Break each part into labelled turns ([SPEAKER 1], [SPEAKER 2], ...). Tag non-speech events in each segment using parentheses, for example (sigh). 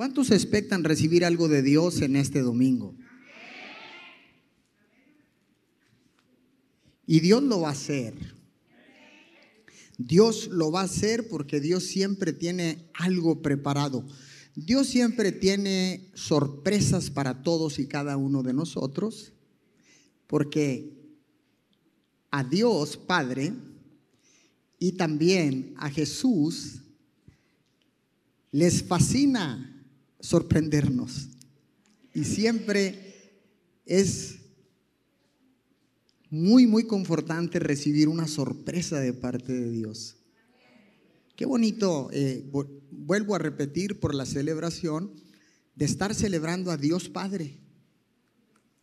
[SPEAKER 1] ¿Cuántos expectan recibir algo de Dios en este domingo? Y Dios lo va a hacer. Dios lo va a hacer porque Dios siempre tiene algo preparado. Dios siempre tiene sorpresas para todos y cada uno de nosotros, porque a Dios Padre y también a Jesús les fascina sorprendernos. Y siempre es muy, muy confortante recibir una sorpresa de parte de Dios. Qué bonito, eh, vuelvo a repetir por la celebración, de estar celebrando a Dios Padre.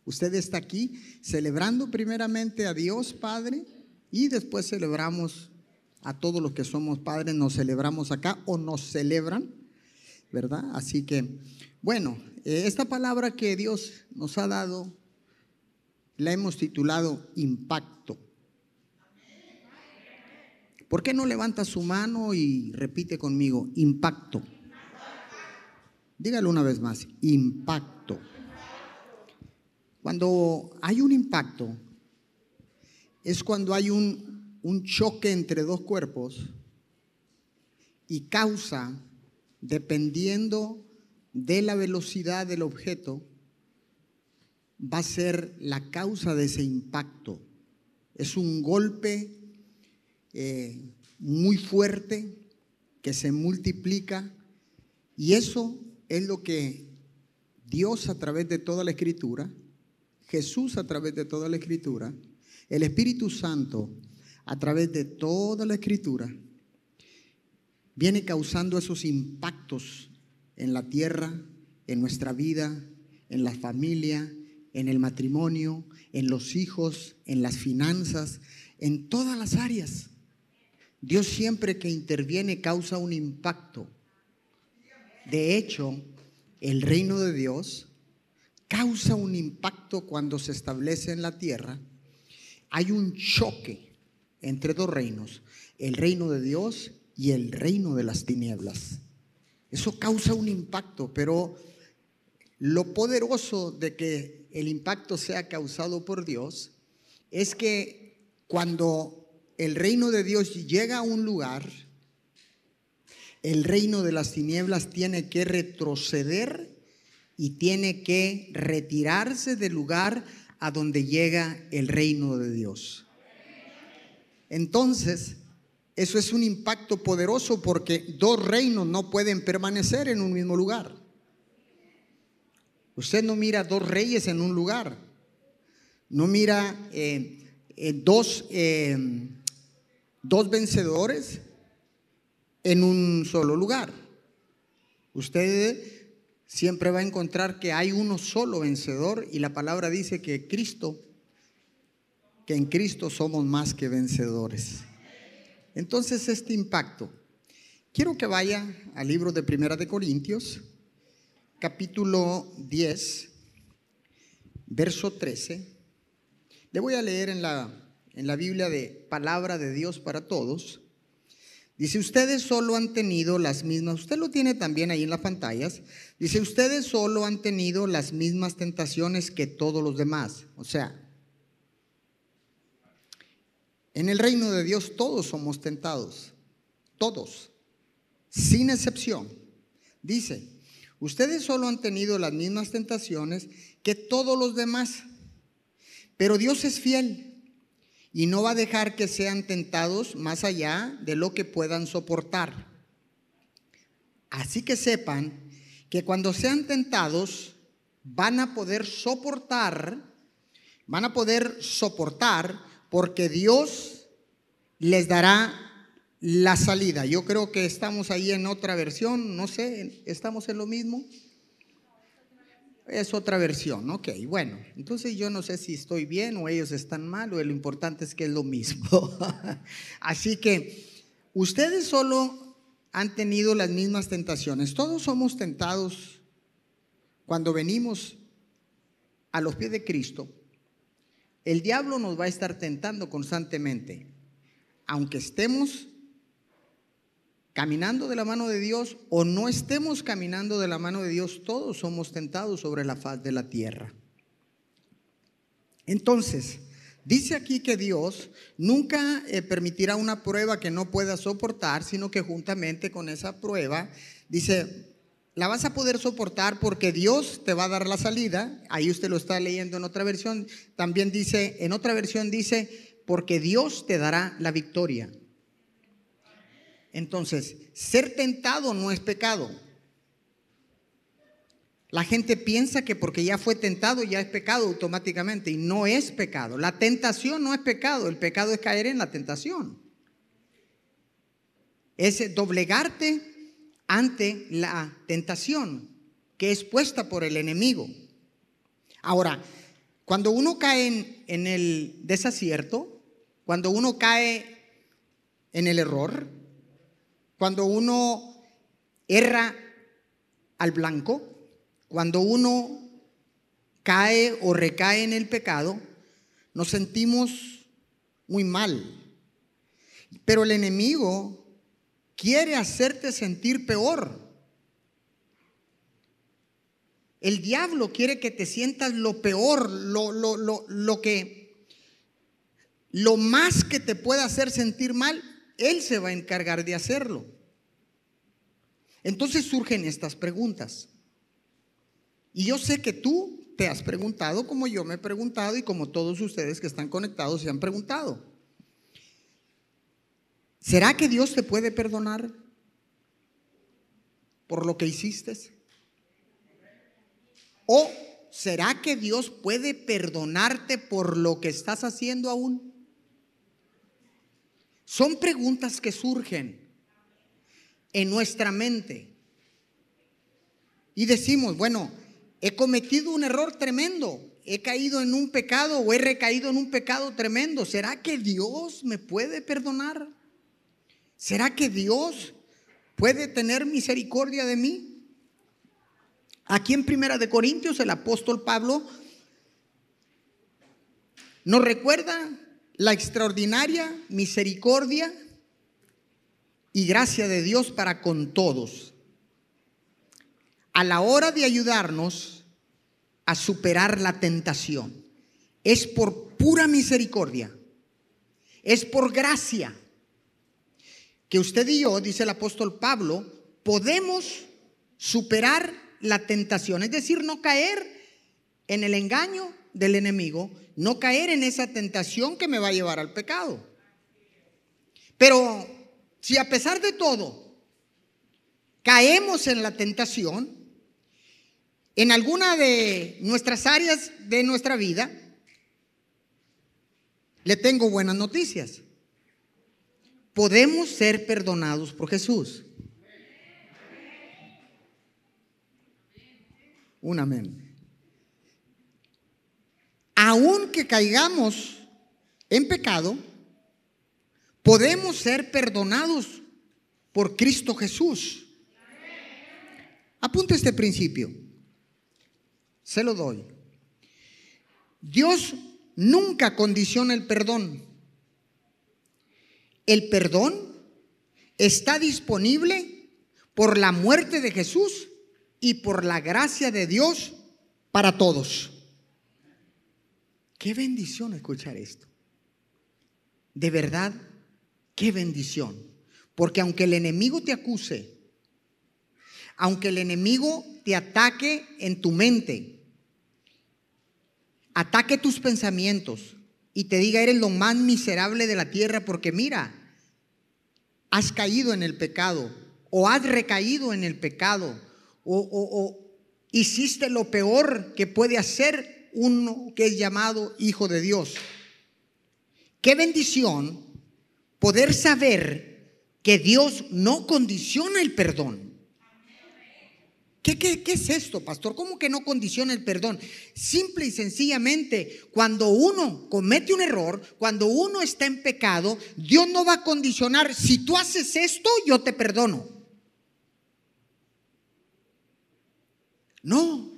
[SPEAKER 1] Usted está aquí celebrando primeramente a Dios Padre y después celebramos a todos los que somos padres, nos celebramos acá o nos celebran ¿verdad? Así que, bueno, eh, esta palabra que Dios nos ha dado, la hemos titulado impacto. ¿Por qué no levanta su mano y repite conmigo, impacto? Dígalo una vez más, impacto. Cuando hay un impacto, es cuando hay un, un choque entre dos cuerpos y causa dependiendo de la velocidad del objeto, va a ser la causa de ese impacto. Es un golpe eh, muy fuerte que se multiplica y eso es lo que Dios a través de toda la escritura, Jesús a través de toda la escritura, el Espíritu Santo a través de toda la escritura, viene causando esos impactos en la tierra, en nuestra vida, en la familia, en el matrimonio, en los hijos, en las finanzas, en todas las áreas. Dios siempre que interviene causa un impacto. De hecho, el reino de Dios causa un impacto cuando se establece en la tierra. Hay un choque entre dos reinos, el reino de Dios y el reino de las tinieblas. Eso causa un impacto, pero lo poderoso de que el impacto sea causado por Dios es que cuando el reino de Dios llega a un lugar, el reino de las tinieblas tiene que retroceder y tiene que retirarse del lugar a donde llega el reino de Dios. Entonces, eso es un impacto poderoso porque dos reinos no pueden permanecer en un mismo lugar. Usted no mira dos reyes en un lugar. No mira eh, eh, dos, eh, dos vencedores en un solo lugar. Usted siempre va a encontrar que hay uno solo vencedor y la palabra dice que Cristo, que en Cristo somos más que vencedores. Entonces, este impacto. Quiero que vaya al libro de Primera de Corintios, capítulo 10, verso 13. Le voy a leer en la, en la Biblia de Palabra de Dios para Todos. Dice, ustedes solo han tenido las mismas, usted lo tiene también ahí en las pantallas, dice, ustedes solo han tenido las mismas tentaciones que todos los demás. O sea, en el reino de Dios todos somos tentados, todos, sin excepción. Dice, ustedes solo han tenido las mismas tentaciones que todos los demás, pero Dios es fiel y no va a dejar que sean tentados más allá de lo que puedan soportar. Así que sepan que cuando sean tentados van a poder soportar, van a poder soportar porque Dios les dará la salida. Yo creo que estamos ahí en otra versión, no sé, ¿estamos en lo mismo? Es otra versión, ok, bueno, entonces yo no sé si estoy bien o ellos están mal o lo importante es que es lo mismo. (laughs) Así que ustedes solo han tenido las mismas tentaciones, todos somos tentados cuando venimos a los pies de Cristo el diablo nos va a estar tentando constantemente, aunque estemos caminando de la mano de Dios o no estemos caminando de la mano de Dios, todos somos tentados sobre la faz de la tierra. Entonces, dice aquí que Dios nunca eh, permitirá una prueba que no pueda soportar, sino que juntamente con esa prueba, dice, la vas a poder soportar porque Dios te va a dar la salida. Ahí usted lo está leyendo en otra versión. También dice, en otra versión dice, porque Dios te dará la victoria. Entonces, ser tentado no es pecado. La gente piensa que porque ya fue tentado ya es pecado automáticamente y no es pecado. La tentación no es pecado, el pecado es caer en la tentación. Es doblegarte ante la tentación que es puesta por el enemigo. Ahora, cuando uno cae en, el desacierto, cuando uno cae en el error, cuando uno erra al blanco, cuando uno cae o recae en el pecado, nos sentimos muy mal. Pero el enemigo quiere hacerte sentir peor. El diablo quiere que te sientas lo peor, lo, lo, lo, lo que, lo más que te pueda hacer sentir mal, él se va a encargar de hacerlo. Entonces surgen estas preguntas. Y yo sé que tú te has preguntado como yo me he preguntado y como todos ustedes que están conectados se han preguntado. ¿Será que Dios te puede perdonar por lo que hiciste? ¿O será que Dios puede perdonarte por lo que estás haciendo aún? Son preguntas que surgen en nuestra mente. Y decimos, bueno, he cometido un error tremendo, he caído en un pecado o he recaído en un pecado tremendo. ¿Será que Dios me puede perdonar? ¿Será que Dios puede tener misericordia de mí? Aquí en Primera de Corintios el apóstol Pablo nos recuerda la extraordinaria misericordia y gracia de Dios para con todos. A la hora de ayudarnos a superar la tentación, es por pura misericordia, es por gracia, que usted y yo, dice el apóstol Pablo, podemos superar la tentación, es decir, no caer en el engaño del enemigo, no caer en esa tentación que me va a llevar al pecado. Pero si a pesar de todo caemos en la tentación, en alguna de nuestras áreas de nuestra vida, le tengo buenas noticias. Podemos ser perdonados por Jesús. Un amén aunque caigamos en pecado, podemos ser perdonados por Cristo Jesús. Apunte este principio. Se lo doy. Dios nunca condiciona el perdón. El perdón está disponible por la muerte de Jesús y por la gracia de Dios para todos. Qué bendición escuchar esto. De verdad, qué bendición. Porque aunque el enemigo te acuse, aunque el enemigo te ataque en tu mente, ataque tus pensamientos y te diga eres lo más miserable de la tierra porque mira, has caído en el pecado o has recaído en el pecado o, o hiciste lo peor que puede hacer uno que es llamado Hijo de Dios. Qué bendición poder saber que Dios no condiciona el perdón. ¿Qué, es esto, pastor? ¿Cómo que no condiciona el perdón? Simple y sencillamente, cuando uno comete un error, cuando uno está en pecado, Dios no va a condicionar, si tú haces esto, yo te perdono. No,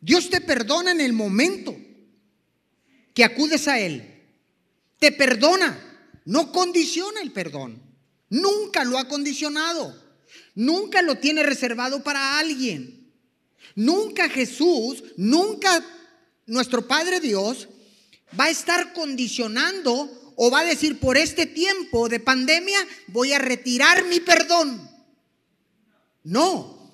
[SPEAKER 1] Dios te perdona en el momento que acudes a Él. Te perdona, no condiciona el perdón. Nunca lo ha condicionado. Nunca lo tiene reservado para alguien. Nunca Jesús, nunca nuestro Padre Dios va a estar condicionando o va a decir por este tiempo de pandemia voy a retirar mi perdón. No,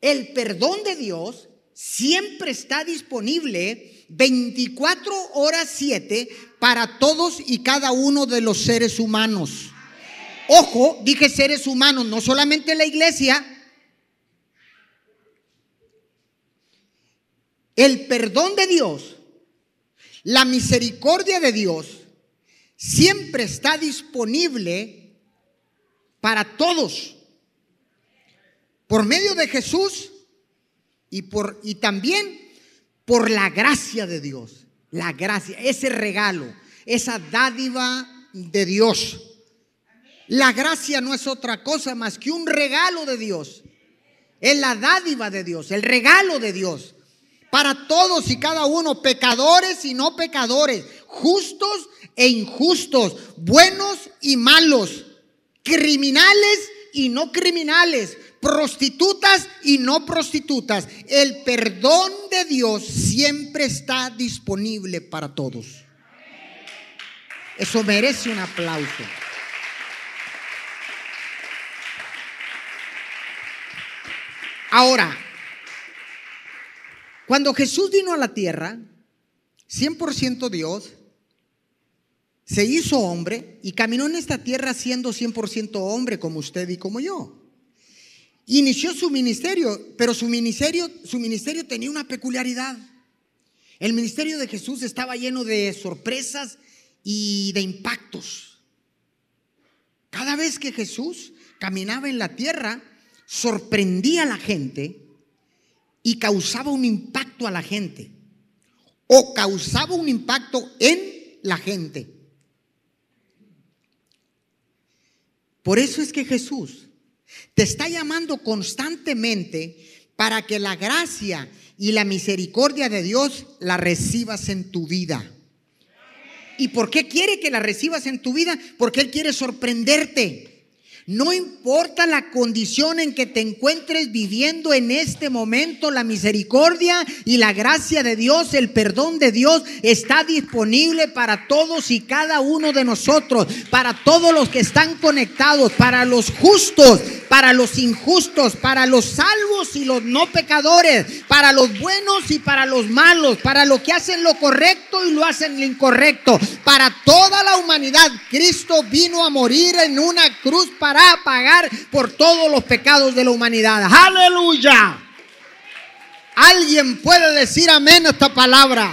[SPEAKER 1] el perdón de Dios siempre está disponible 24 horas 7 para todos y cada uno de los seres humanos. Ojo, dije seres humanos, no solamente la iglesia. El perdón de Dios, la misericordia de Dios, siempre está disponible para todos. Por medio de Jesús y, por, y también por la gracia de Dios. La gracia, ese regalo, esa dádiva de Dios. La gracia no es otra cosa más que un regalo de Dios. Es la dádiva de Dios, el regalo de Dios. Para todos y cada uno, pecadores y no pecadores, justos e injustos, buenos y malos, criminales y no criminales, prostitutas y no prostitutas. El perdón de Dios siempre está disponible para todos. Eso merece un aplauso. Ahora, cuando Jesús vino a la tierra, 100% Dios, se hizo hombre y caminó en esta tierra siendo 100% hombre como usted y como yo. Inició su ministerio, pero su ministerio, su ministerio tenía una peculiaridad. El ministerio de Jesús estaba lleno de sorpresas y de impactos. Cada vez que Jesús caminaba en la tierra, sorprendía a la gente y causaba un impacto a la gente. O causaba un impacto en la gente. Por eso es que Jesús te está llamando constantemente para que la gracia y la misericordia de Dios la recibas en tu vida. ¿Y por qué quiere que la recibas en tu vida? Porque Él quiere sorprenderte. No importa la condición en que te encuentres viviendo en este momento, la misericordia y la gracia de Dios, el perdón de Dios está disponible para todos y cada uno de nosotros, para todos los que están conectados, para los justos, para los injustos, para los salvos y los no pecadores, para los buenos y para los malos, para los que hacen lo correcto y lo hacen lo incorrecto, para toda la humanidad. Cristo vino a morir en una cruz para a pagar por todos los pecados de la humanidad. Aleluya. Alguien puede decir amén a esta palabra.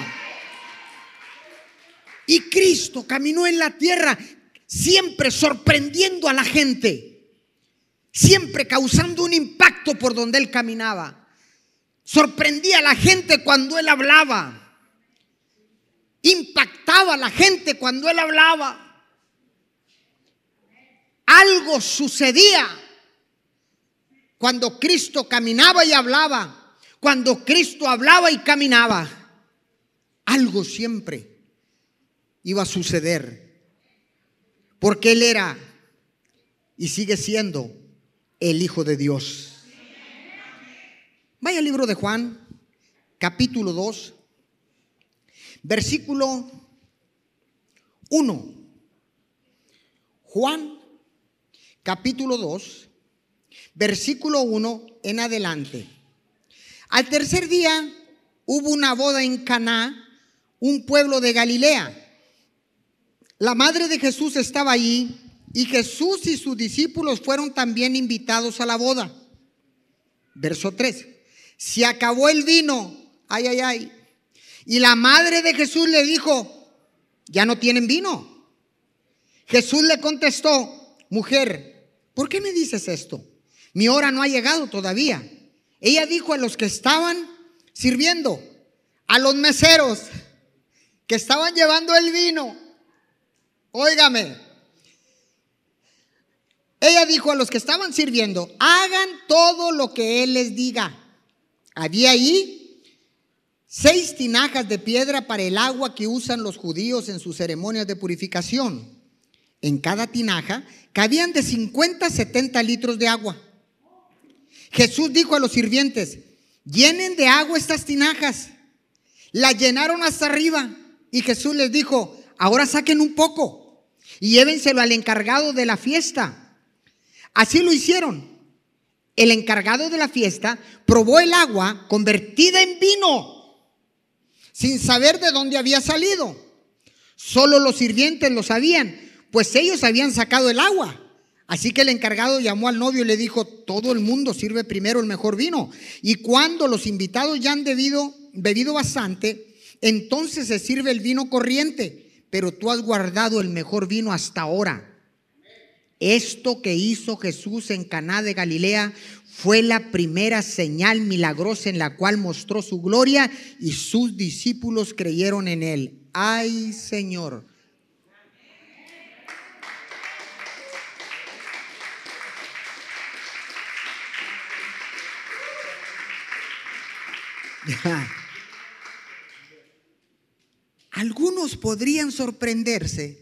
[SPEAKER 1] Y Cristo caminó en la tierra siempre sorprendiendo a la gente, siempre causando un impacto por donde él caminaba. Sorprendía a la gente cuando él hablaba. Impactaba a la gente cuando él hablaba algo sucedía cuando Cristo caminaba y hablaba, cuando Cristo hablaba y caminaba. Algo siempre iba a suceder, porque Él era y sigue siendo el Hijo de Dios. Vaya al libro de Juan, capítulo 2, versículo 1. Juan capítulo 2, versículo 1 en adelante. Al tercer día hubo una boda en Caná, un pueblo de Galilea. La madre de Jesús estaba allí y Jesús y sus discípulos fueron también invitados a la boda. Verso 3. Se acabó el vino. Ay, ay, ay. Y la madre de Jesús le dijo, ya no tienen vino. Jesús le contestó, mujer, ¿por qué me dices esto? Mi hora no ha llegado todavía. Ella dijo a los que estaban sirviendo, a los meseros que estaban llevando el vino, óigame, ella dijo a los que estaban sirviendo, hagan todo lo que Él les diga. Había ahí seis tinajas de piedra para el agua que usan los judíos en sus ceremonias de purificación. En cada tinaja cabían de 50 a 70 litros de agua. Jesús dijo a los sirvientes, llenen de agua estas tinajas. La llenaron hasta arriba y Jesús les dijo, ahora saquen un poco y llévenselo al encargado de la fiesta. Así lo hicieron. El encargado de la fiesta probó el agua convertida en vino sin saber de dónde había salido. Solo los sirvientes lo sabían, pues ellos habían sacado el agua. Así que el encargado llamó al novio y le dijo, todo el mundo sirve primero el mejor vino. Y cuando los invitados ya han bebido bastante, entonces se sirve el vino corriente. Pero tú has guardado el mejor vino hasta ahora. Esto que hizo Jesús en Caná de Galilea fue la primera señal milagrosa en la cual mostró su gloria y sus discípulos creyeron en él. Ay, Señor, (laughs) Algunos podrían sorprenderse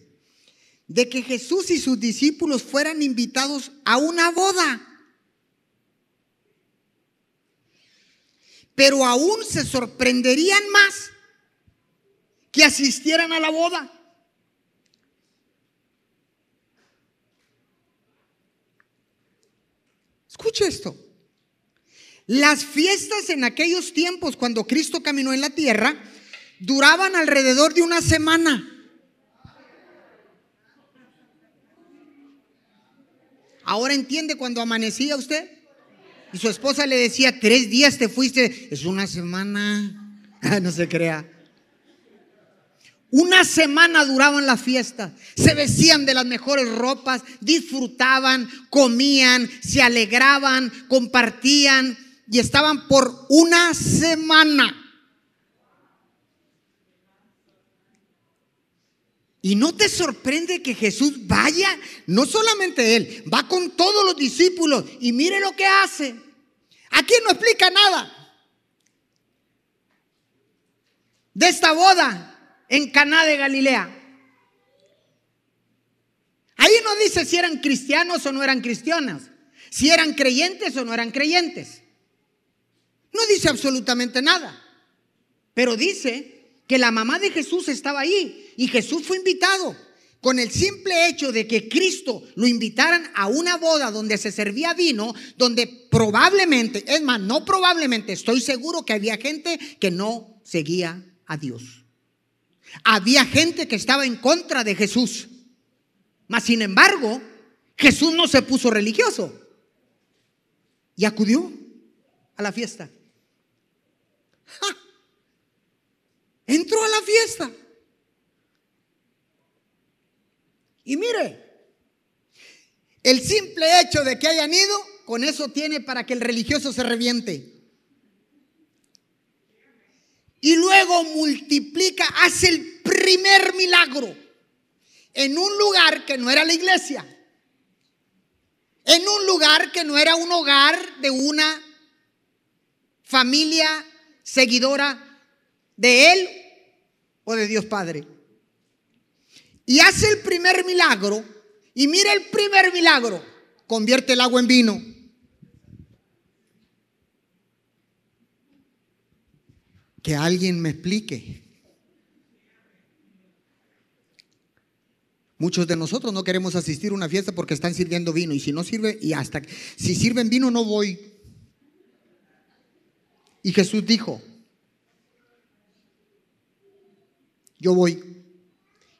[SPEAKER 1] de que Jesús y sus discípulos fueran invitados a una boda. Pero aún se sorprenderían más que asistieran a la boda. Escuche esto. Las fiestas en aquellos tiempos, cuando Cristo caminó en la tierra, duraban alrededor de una semana. Ahora entiende cuando amanecía usted. Y su esposa le decía, tres días te fuiste. Es una semana. (laughs) no se crea. Una semana duraban las fiestas. Se vestían de las mejores ropas, disfrutaban, comían, se alegraban, compartían y estaban por una semana. Y no te sorprende que Jesús vaya, no solamente él, va con todos los discípulos y mire lo que hace. Aquí no explica nada de esta boda en Caná de Galilea. Ahí no dice si eran cristianos o no eran cristianas, si eran creyentes o no eran creyentes. No dice absolutamente nada, pero dice que la mamá de Jesús estaba ahí y Jesús fue invitado. Con el simple hecho de que Cristo lo invitaran a una boda donde se servía vino, donde probablemente, es más, no probablemente, estoy seguro que había gente que no seguía a Dios. Había gente que estaba en contra de Jesús. Mas, sin embargo, Jesús no se puso religioso y acudió a la fiesta. Entró a la fiesta. Y mire, el simple hecho de que hayan ido, con eso tiene para que el religioso se reviente. Y luego multiplica, hace el primer milagro en un lugar que no era la iglesia, en un lugar que no era un hogar de una familia seguidora de Él o de Dios Padre. Y hace el primer milagro, y mira el primer milagro, convierte el agua en vino. Que alguien me explique. Muchos de nosotros no queremos asistir a una fiesta porque están sirviendo vino y si no sirve y hasta si sirven vino no voy. Y Jesús dijo, yo voy.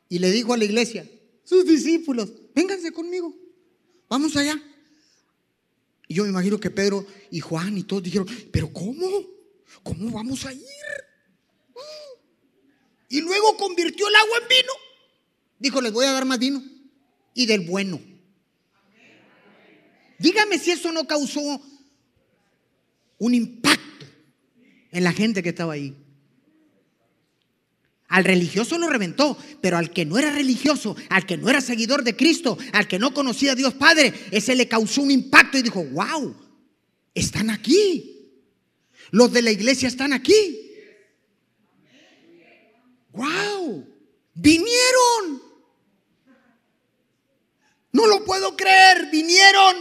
[SPEAKER 1] Y le dijo a la iglesia, sus discípulos, vénganse conmigo, vamos allá. Y yo me imagino que Pedro y Juan y todos dijeron, pero ¿cómo? ¿Cómo vamos a ir? Y luego convirtió el agua en vino. Dijo, les voy a dar más vino. Y del bueno. Dígame si eso no causó un impacto en la gente que estaba ahí. Al religioso lo reventó, pero al que no era religioso, al que no era seguidor de Cristo, al que no conocía a Dios Padre, ese le causó un impacto y dijo, wow, están aquí. Los de la iglesia están aquí. Wow, vinieron. No lo puedo creer, vinieron.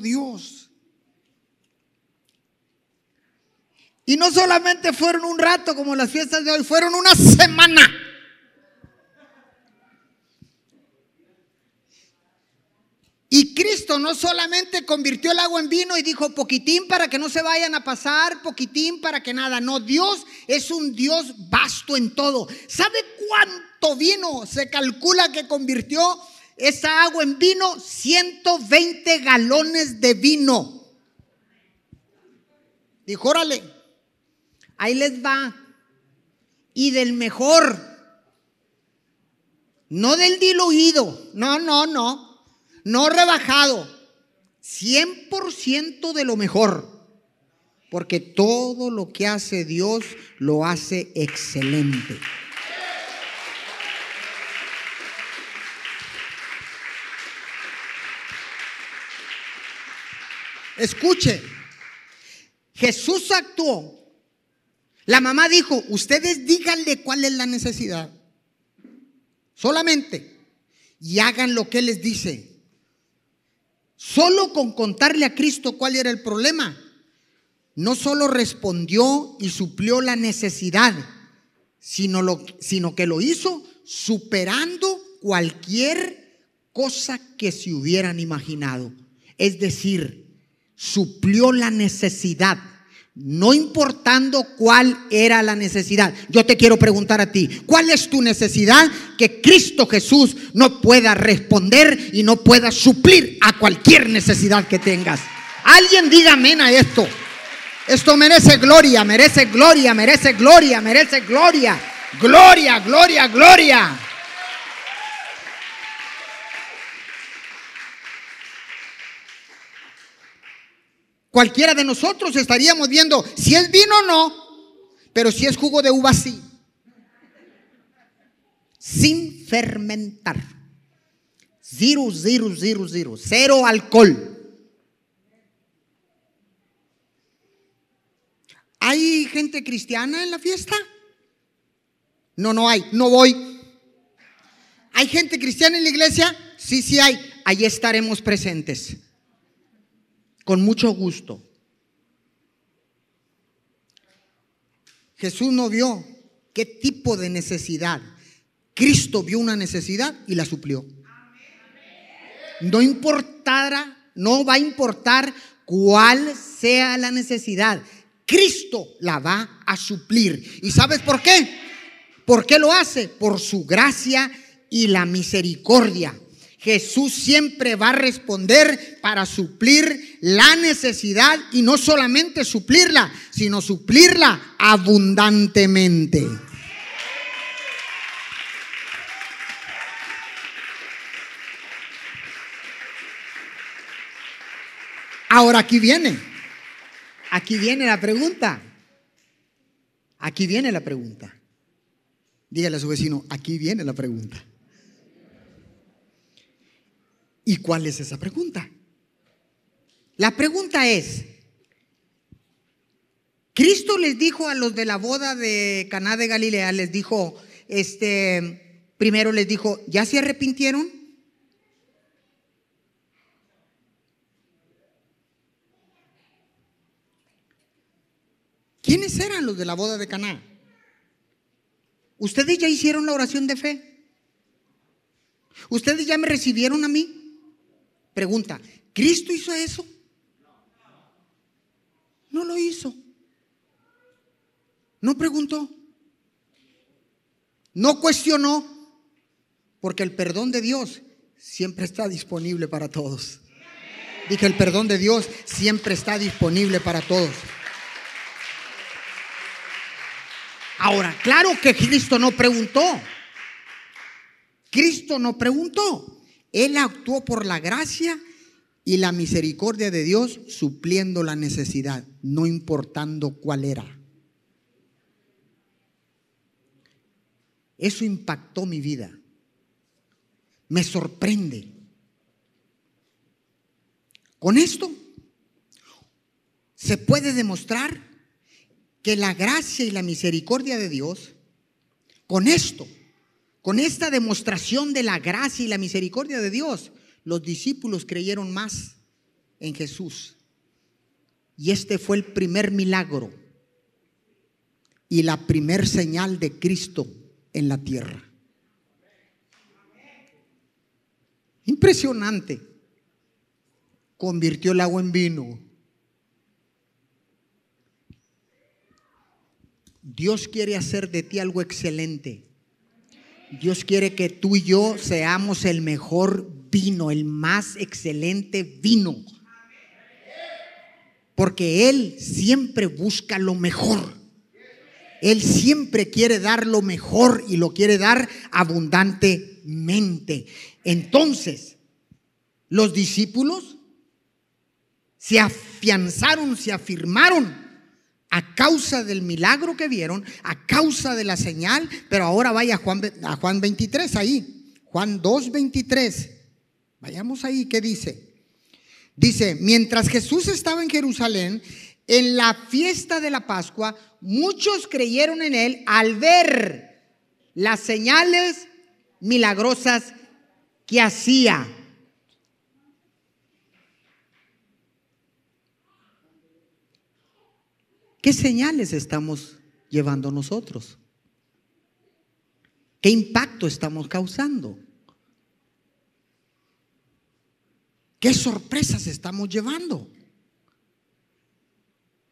[SPEAKER 1] Dios. Y no solamente fueron un rato como las fiestas de hoy, fueron una semana. Y Cristo no solamente convirtió el agua en vino y dijo poquitín para que no se vayan a pasar, poquitín para que nada. No, Dios es un Dios vasto en todo. ¿Sabe cuánto vino se calcula que convirtió esa agua en vino? 120 galones de vino. Dijo, órale, ahí les va. Y del mejor, no del diluido, no, no, no no rebajado, 100% de lo mejor. Porque todo lo que hace Dios lo hace excelente. Escuche, Jesús actuó. La mamá dijo, ustedes díganle cuál es la necesidad. Solamente. Y hagan lo que Él les dice. Solo con contarle a Cristo cuál era el problema, no solo respondió y suplió la necesidad, sino, lo, sino que lo hizo superando cualquier cosa que se hubieran imaginado. Es decir, suplió la necesidad no importando cuál era la necesidad. Yo te quiero preguntar a ti, ¿cuál es tu necesidad que Cristo Jesús no pueda responder y no pueda suplir a cualquier necesidad que tengas? Alguien diga amén a esto. Esto merece gloria, merece gloria, merece gloria, merece gloria. Gloria, gloria, gloria. Cualquiera de nosotros estaríamos viendo si es vino o no, pero si es jugo de uva sí. Sin fermentar. Zero, zero, zero, zero. Cero alcohol. ¿Hay gente cristiana en la fiesta? No, no hay. No voy. ¿Hay gente cristiana en la iglesia? Sí, sí hay. Allí estaremos presentes con mucho gusto. Jesús no vio qué tipo de necesidad. Cristo vio una necesidad y la suplió. No importara, no va a importar cuál sea la necesidad. Cristo la va a suplir. ¿Y sabes por qué? ¿Por qué lo hace? Por su gracia y la misericordia. Jesús siempre va a responder para suplir la necesidad y no solamente suplirla, sino suplirla abundantemente. Ahora aquí viene, aquí viene la pregunta. Aquí viene la pregunta. Dígale a su vecino, aquí viene la pregunta. ¿Y cuál es esa pregunta? La pregunta es, Cristo les dijo a los de la boda de Caná de Galilea, les dijo, este, primero les dijo, ¿ya se arrepintieron? ¿Quiénes eran los de la boda de Caná? ¿Ustedes ya hicieron la oración de fe? ¿Ustedes ya me recibieron a mí? Pregunta, ¿Cristo hizo eso? No lo hizo. No preguntó. No cuestionó. Porque el perdón de Dios siempre está disponible para todos. Dije, el perdón de Dios siempre está disponible para todos. Ahora, claro que Cristo no preguntó. Cristo no preguntó. Él actuó por la gracia y la misericordia de Dios supliendo la necesidad, no importando cuál era. Eso impactó mi vida. Me sorprende. Con esto se puede demostrar que la gracia y la misericordia de Dios con esto, con esta demostración de la gracia y la misericordia de Dios, los discípulos creyeron más en Jesús. Y este fue el primer milagro y la primer señal de Cristo en la tierra. Impresionante. Convirtió el agua en vino. Dios quiere hacer de ti algo excelente. Dios quiere que tú y yo seamos el mejor vino, el más excelente vino. Porque Él siempre busca lo mejor. Él siempre quiere dar lo mejor y lo quiere dar abundantemente. Entonces, los discípulos se afianzaron, se afirmaron a causa del milagro que vieron, a causa de la señal, pero ahora vaya a Juan, a Juan 23 ahí, Juan 2, 23. Vayamos ahí, ¿qué dice? Dice, mientras Jesús estaba en Jerusalén, en la fiesta de la Pascua, muchos creyeron en él al ver las señales milagrosas que hacía. ¿Qué señales estamos llevando nosotros? ¿Qué impacto estamos causando? ¿Qué sorpresas estamos llevando?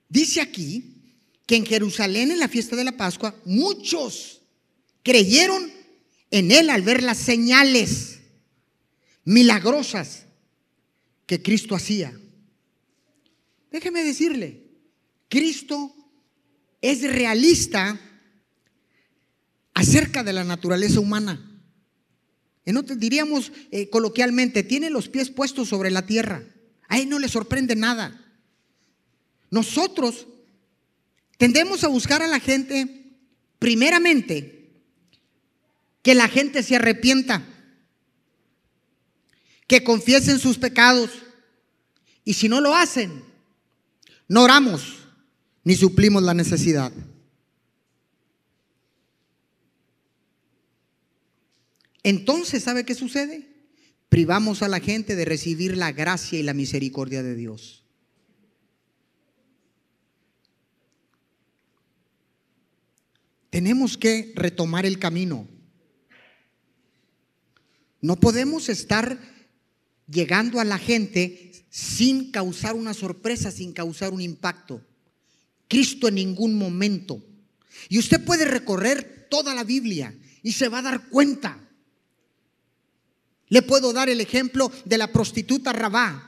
[SPEAKER 1] Dice aquí que en Jerusalén en la fiesta de la Pascua muchos creyeron en él al ver las señales milagrosas que Cristo hacía. Déjeme decirle, Cristo es realista acerca de la naturaleza humana. En otro, diríamos eh, coloquialmente, tiene los pies puestos sobre la tierra. A él no le sorprende nada. Nosotros tendemos a buscar a la gente, primeramente, que la gente se arrepienta, que confiesen sus pecados. Y si no lo hacen, no oramos ni suplimos la necesidad. Entonces, ¿sabe qué sucede? Privamos a la gente de recibir la gracia y la misericordia de Dios. tenemos que retomar el camino. No podemos estar llegando a la gente sin causar una sorpresa, sin causar un impacto. Cristo en ningún momento. Y usted puede recorrer toda la Biblia y se va a dar cuenta. Le puedo dar el ejemplo de la prostituta Rabá.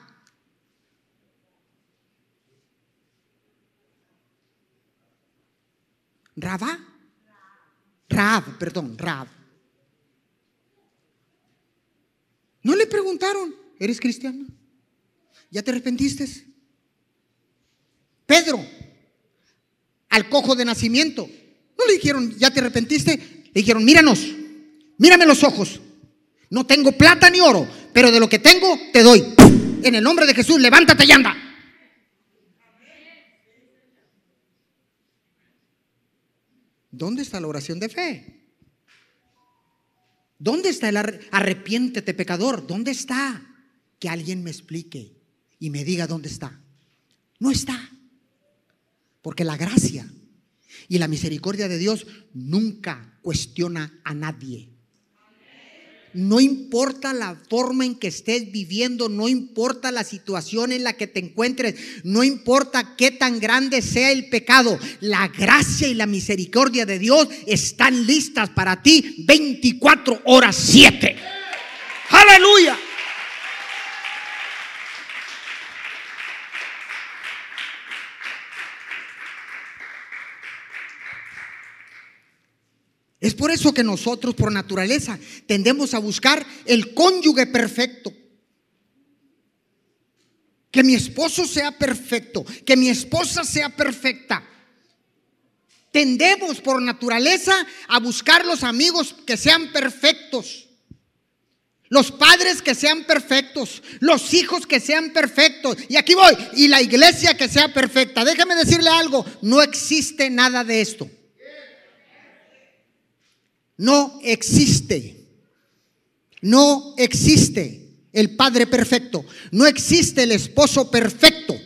[SPEAKER 1] Rabá Raab, perdón, Raab. No le preguntaron, ¿eres cristiano? ¿Ya te arrepentiste? Pedro, al cojo de nacimiento, no le dijeron, ¿ya te arrepentiste? Le dijeron, míranos, mírame los ojos. No tengo plata ni oro, pero de lo que tengo te doy. En el nombre de Jesús, levántate y anda. ¿Dónde está la oración de fe? ¿Dónde está el arrepiéntete pecador? ¿Dónde está? Que alguien me explique y me diga dónde está. No está. Porque la gracia y la misericordia de Dios nunca cuestiona a nadie. No importa la forma en que estés viviendo, no importa la situación en la que te encuentres, no importa qué tan grande sea el pecado, la gracia y la misericordia de Dios están listas para ti 24 horas 7. Aleluya. Es por eso que nosotros, por naturaleza, tendemos a buscar el cónyuge perfecto. Que mi esposo sea perfecto, que mi esposa sea perfecta. Tendemos por naturaleza a buscar los amigos que sean perfectos. Los padres que sean perfectos, los hijos que sean perfectos. Y aquí voy, y la iglesia que sea perfecta. Déjame decirle algo, no existe nada de esto. No existe. No existe el Padre perfecto. No existe el esposo perfecto.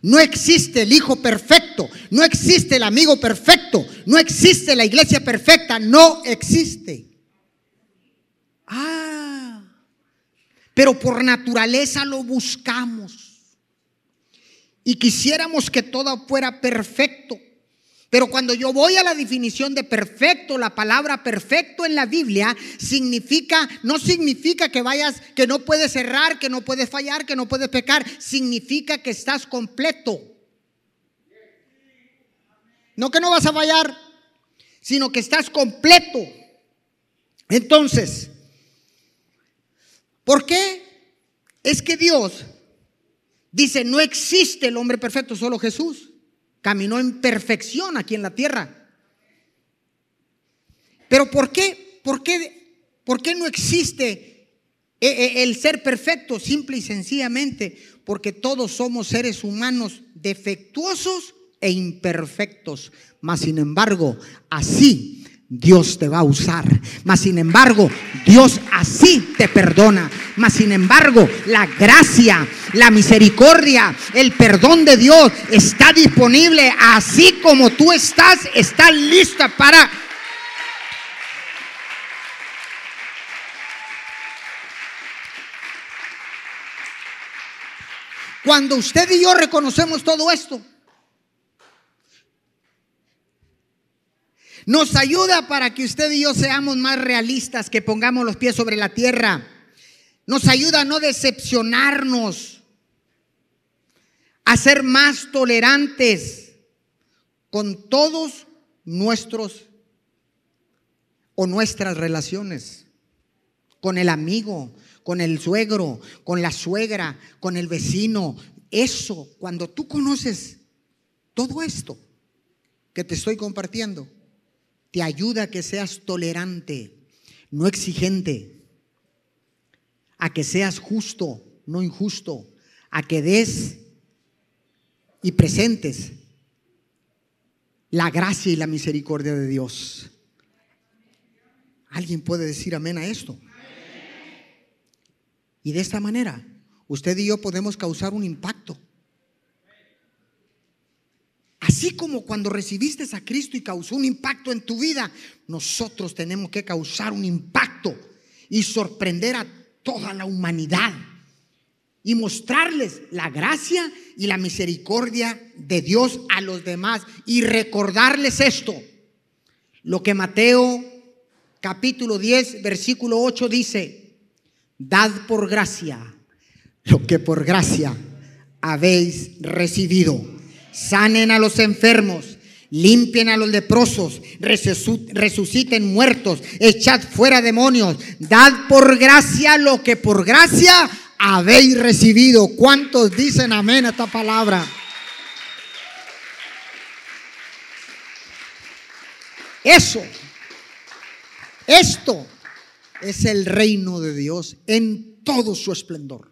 [SPEAKER 1] No existe el hijo perfecto. No existe el amigo perfecto. No existe la iglesia perfecta. No existe. Ah, pero por naturaleza lo buscamos. Y quisiéramos que todo fuera perfecto. Pero cuando yo voy a la definición de perfecto, la palabra perfecto en la Biblia significa, no significa que vayas, que no puedes errar, que no puedes fallar, que no puedes pecar, significa que estás completo. No que no vas a fallar, sino que estás completo. Entonces, ¿por qué? Es que Dios dice, no existe el hombre perfecto, solo Jesús caminó en perfección aquí en la tierra. Pero ¿por qué? ¿Por qué, por qué no existe eh, eh, el ser perfecto? Simple y sencillamente porque todos somos seres humanos defectuosos e imperfectos. Mas sin embargo, así Dios te va a usar. Mas sin embargo, Dios así te perdona. Mas sin embargo, la gracia, la misericordia, el perdón de Dios está disponible así como tú estás, está lista para Cuando usted y yo reconocemos todo esto, Nos ayuda para que usted y yo seamos más realistas, que pongamos los pies sobre la tierra. Nos ayuda a no decepcionarnos, a ser más tolerantes con todos nuestros o nuestras relaciones, con el amigo, con el suegro, con la suegra, con el vecino. Eso, cuando tú conoces todo esto que te estoy compartiendo, te ayuda a que seas tolerante, no exigente, a que seas justo, no injusto, a que des y presentes la gracia y la misericordia de Dios. ¿Alguien puede decir amén a esto? Y de esta manera, usted y yo podemos causar un impacto. Así como cuando recibiste a Cristo y causó un impacto en tu vida, nosotros tenemos que causar un impacto y sorprender a toda la humanidad y mostrarles la gracia y la misericordia de Dios a los demás y recordarles esto, lo que Mateo capítulo 10, versículo 8 dice, dad por gracia lo que por gracia habéis recibido sanen a los enfermos, limpien a los leprosos, resuciten muertos, echad fuera demonios, dad por gracia lo que por gracia habéis recibido. ¿Cuántos dicen amén a esta palabra? Eso, esto es el reino de Dios en todo su esplendor.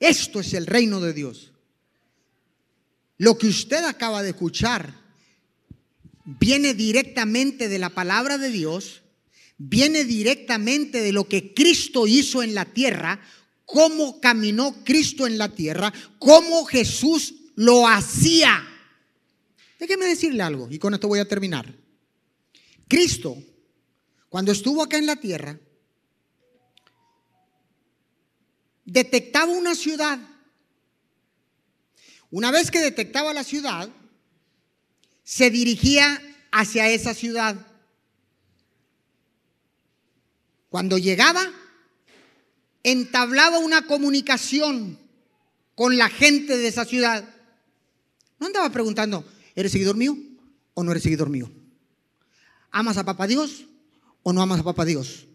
[SPEAKER 1] Esto es el reino de Dios. Lo que usted acaba de escuchar viene directamente de la palabra de Dios, viene directamente de lo que Cristo hizo en la tierra, cómo caminó Cristo en la tierra, cómo Jesús lo hacía. Déjeme decirle algo y con esto voy a terminar. Cristo, cuando estuvo acá en la tierra, detectaba una ciudad una vez que detectaba la ciudad, se dirigía hacia esa ciudad. Cuando llegaba, entablaba una comunicación con la gente de esa ciudad. No andaba preguntando, ¿eres seguidor mío o no eres seguidor mío? ¿Amas a Papá Dios o no amas a Papá Dios?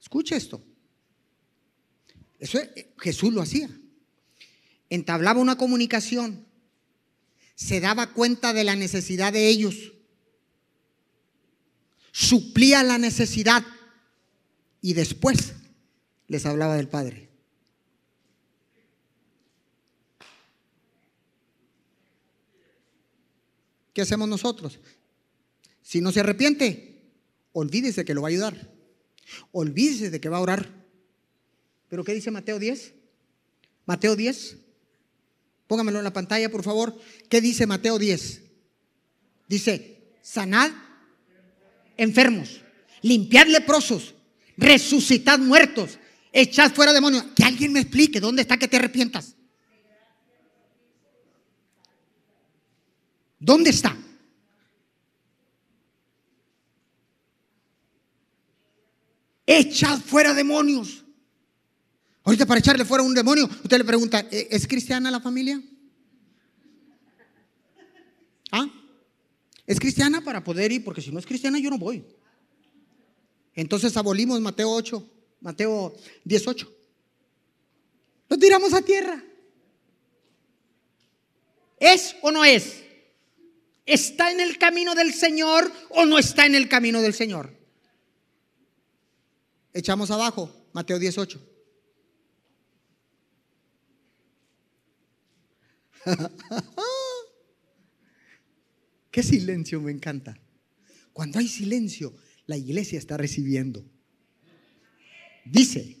[SPEAKER 1] Escucha esto. Eso eh, Jesús lo hacía entablaba una comunicación, se daba cuenta de la necesidad de ellos, suplía la necesidad y después les hablaba del Padre. ¿Qué hacemos nosotros? Si no se arrepiente, olvídese que lo va a ayudar. Olvídese de que va a orar. ¿Pero qué dice Mateo 10? Mateo 10. Póngamelo en la pantalla, por favor. ¿Qué dice Mateo 10? Dice, sanad enfermos, limpiad leprosos, resucitad muertos, echad fuera demonios. Que alguien me explique dónde está que te arrepientas. ¿Dónde está? Echad fuera demonios. Ahorita para echarle fuera un demonio, usted le pregunta, ¿E-, ¿es cristiana la familia? ¿Ah? ¿Es cristiana para poder ir? Porque si no es cristiana yo no voy. Entonces abolimos Mateo 8, Mateo 18. Lo tiramos a tierra. ¿Es o no es? ¿Está en el camino del Señor o no está en el camino del Señor? Echamos abajo Mateo 18. (laughs) Qué silencio me encanta. Cuando hay silencio, la iglesia está recibiendo. Dice,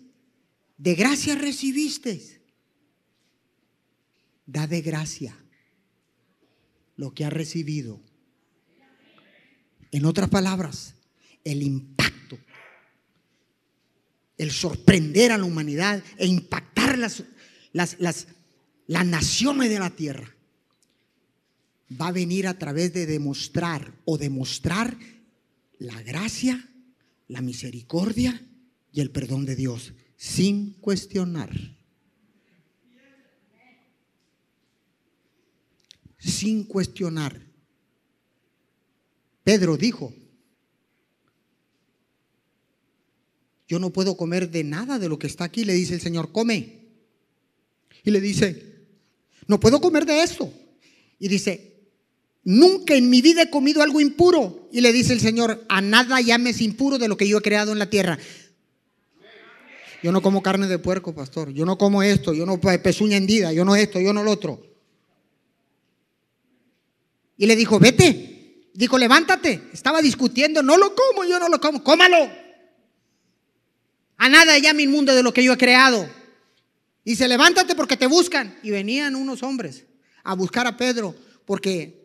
[SPEAKER 1] de gracia recibiste. Da de gracia lo que ha recibido. En otras palabras, el impacto, el sorprender a la humanidad e impactar las, las, las, las naciones de la tierra, va a venir a través de demostrar o demostrar la gracia, la misericordia y el perdón de Dios, sin cuestionar. Sin cuestionar. Pedro dijo, yo no puedo comer de nada de lo que está aquí, le dice el Señor, come. Y le dice, no puedo comer de eso. Y dice, Nunca en mi vida he comido algo impuro. Y le dice el Señor, a nada llames impuro de lo que yo he creado en la tierra. Yo no como carne de puerco, pastor. Yo no como esto. Yo no pezuña hendida. Yo no esto. Yo no lo otro. Y le dijo, vete. Dijo, levántate. Estaba discutiendo. No lo como. Yo no lo como. Cómalo. A nada llame inmundo de lo que yo he creado. Y dice, levántate porque te buscan. Y venían unos hombres a buscar a Pedro porque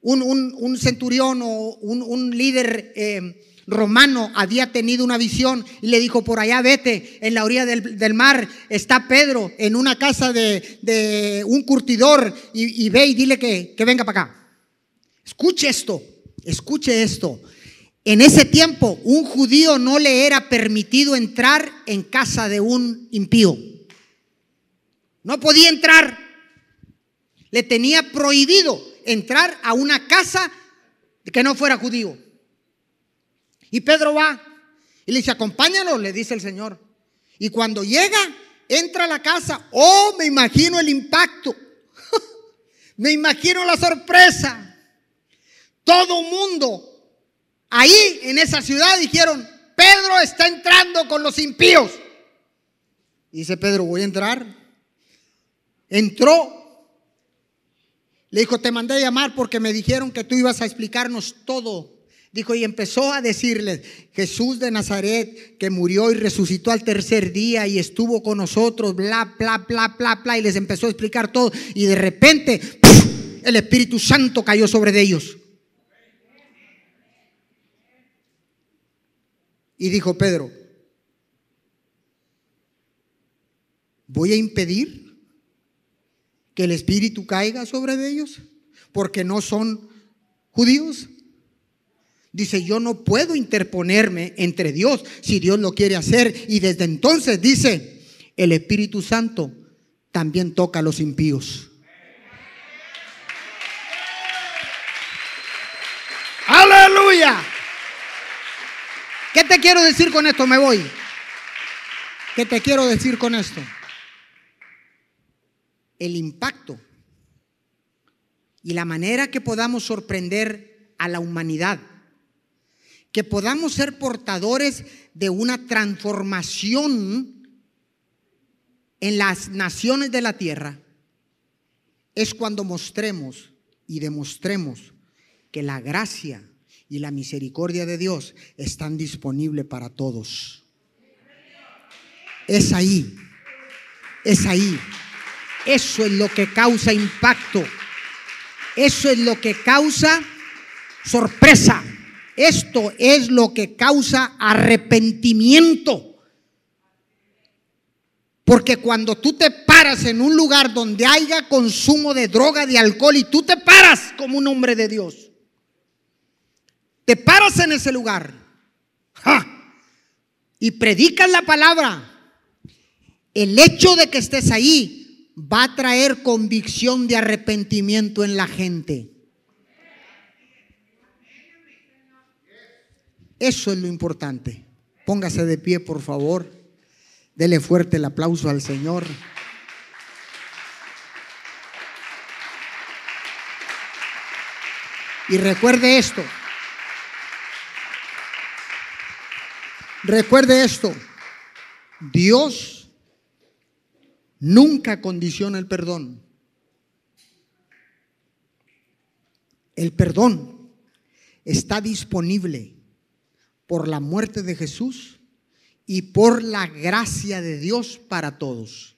[SPEAKER 1] un, centurión o un, líder eh, romano había tenido una visión y le dijo, por allá vete, en la orilla del, mar está Pedro, en una casa de, un curtidor, y, ve y dile que, que venga para acá. Escuche esto, escuche esto. En ese tiempo, un judío no le era permitido entrar en casa de un impío. No podía entrar. Le tenía prohibido entrar a una casa que no fuera judío. Y Pedro va y le dice, acompáñalo, le dice el Señor. Y cuando llega, entra a la casa, oh, me imagino el impacto, (laughs) me imagino la sorpresa. Todo mundo ahí en esa ciudad dijeron, Pedro está entrando con los impíos. dice Pedro, voy a entrar. Entró le dijo, te mandé a llamar porque me dijeron que tú ibas a explicarnos todo. Dijo, y empezó a decirles, Jesús de Nazaret, que murió y resucitó al tercer día y estuvo con nosotros, bla, bla, bla, bla, bla, y les empezó a explicar todo. Y de repente, el Espíritu Santo cayó sobre ellos. Y dijo Pedro, voy a impedir que el Espíritu caiga sobre ellos porque no son judíos. Dice, yo no puedo interponerme entre Dios si Dios lo quiere hacer. Y desde entonces dice, el Espíritu Santo también toca a los impíos. Aleluya. ¿Qué te quiero decir con esto? Me voy. ¿Qué te quiero decir con esto? El impacto y la manera que podamos sorprender a la humanidad, que podamos ser portadores de una transformación en las naciones de la tierra, es cuando mostremos y demostremos que la gracia y la misericordia de Dios están disponibles para todos. Es ahí, es ahí. Eso es lo que causa impacto. Eso es lo que causa sorpresa. Esto es lo que causa arrepentimiento. Porque cuando tú te paras en un lugar donde haya consumo de droga, de alcohol, y tú te paras como un hombre de Dios, te paras en ese lugar y predicas la palabra, el hecho de que estés ahí va a traer convicción de arrepentimiento en la gente. Eso es lo importante. Póngase de pie, por favor. Dele fuerte el aplauso al Señor. Y recuerde esto. Recuerde esto. Dios nunca condiciona el perdón. El perdón está disponible por la muerte de Jesús y por la gracia de Dios para todos.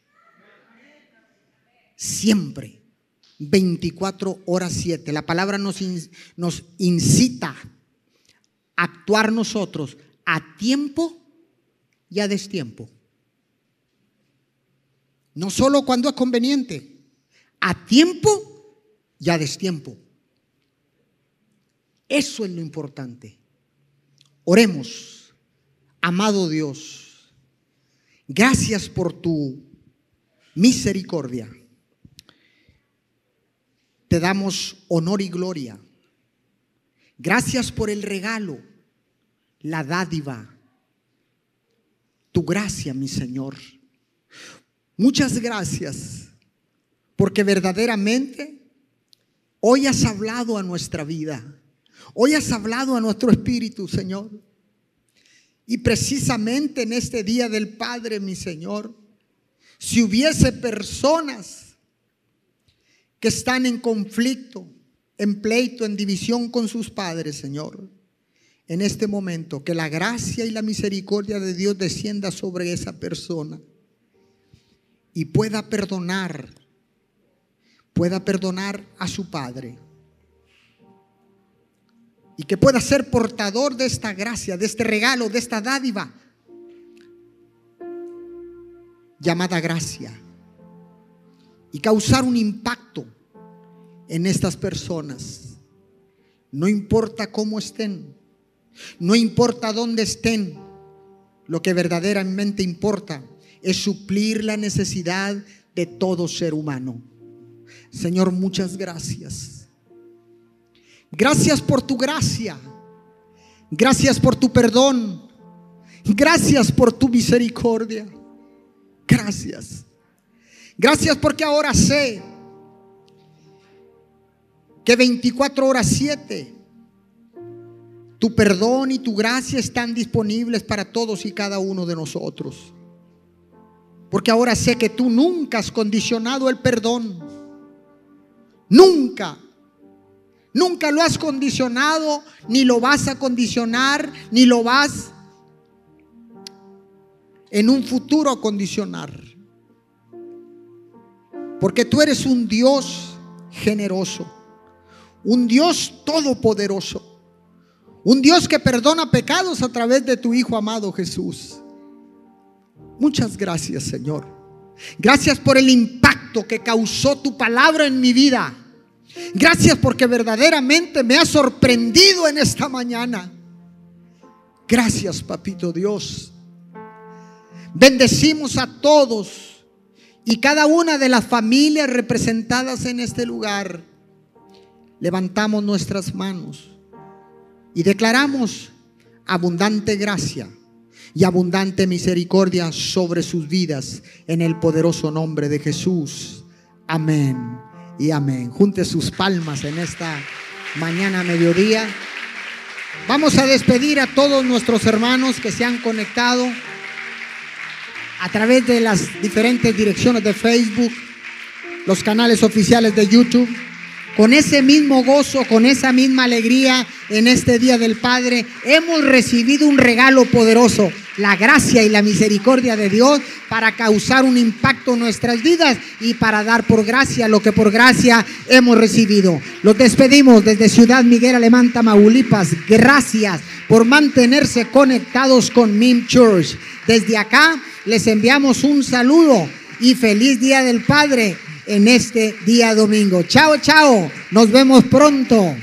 [SPEAKER 1] Siempre. 24 horas 7. La palabra nos, nos incita a actuar nosotros a tiempo y a destiempo. No solo cuando es conveniente, a tiempo y a destiempo. Eso es lo importante. Oremos, amado Dios, gracias por tu misericordia. Te damos honor y gloria. Gracias por el regalo la dádiva, tu gracia, mi Señor. Muchas gracias, porque verdaderamente hoy has hablado a nuestra vida, hoy has hablado a nuestro espíritu, Señor. Y precisamente en este día del Padre, mi Señor, si hubiese personas que están en conflicto, en pleito, en división con sus padres, Señor, en este momento que la gracia y la misericordia de Dios descienda sobre esa persona y pueda perdonar, pueda perdonar a su padre. Y que pueda ser portador de esta gracia, de este regalo, de esta dádiva llamada gracia. Y causar un impacto en estas personas. No importa cómo estén no importa dónde estén, lo que verdaderamente importa es suplir la necesidad de todo ser humano. Señor, muchas gracias. Gracias por tu gracia. Gracias por tu perdón. Gracias por tu misericordia. Gracias. Gracias porque ahora sé que 24 horas 7 tu perdón y tu gracia están disponibles para todos y cada uno de nosotros. Porque ahora sé que tú nunca has condicionado el perdón. Nunca. Nunca lo has condicionado, ni lo vas a condicionar, ni lo vas en un futuro a condicionar. Porque tú eres un Dios generoso, un Dios todopoderoso un Dios que perdona pecados a través de tu Hijo amado Jesús. Muchas gracias, Señor. Gracias por el impacto que causó tu palabra en mi vida. Gracias porque verdaderamente me ha sorprendido en esta mañana. Gracias, Papito Dios. Bendecimos a todos y cada una de las familias representadas en este lugar. Levantamos nuestras manos y declaramos abundante gracia y abundante misericordia sobre sus vidas en el poderoso nombre de Jesús. Amén y amén. Junte sus palmas en esta mañana mediodía. Vamos a despedir a todos nuestros hermanos que se han conectado a través de las diferentes direcciones de Facebook, los canales oficiales de YouTube. con ese mismo gozo, con esa misma alegría en este Día del Padre, hemos recibido un regalo poderoso, la gracia y la misericordia de Dios para causar un impacto en nuestras vidas y para dar por gracia lo que por gracia hemos recibido. Los despedimos desde Ciudad Miguel Alemán, Tamaulipas. Gracias por mantenerse conectados con MIM Church. Desde acá les enviamos un saludo y feliz Día del Padre en este día domingo. Chao, chao. Nos vemos pronto.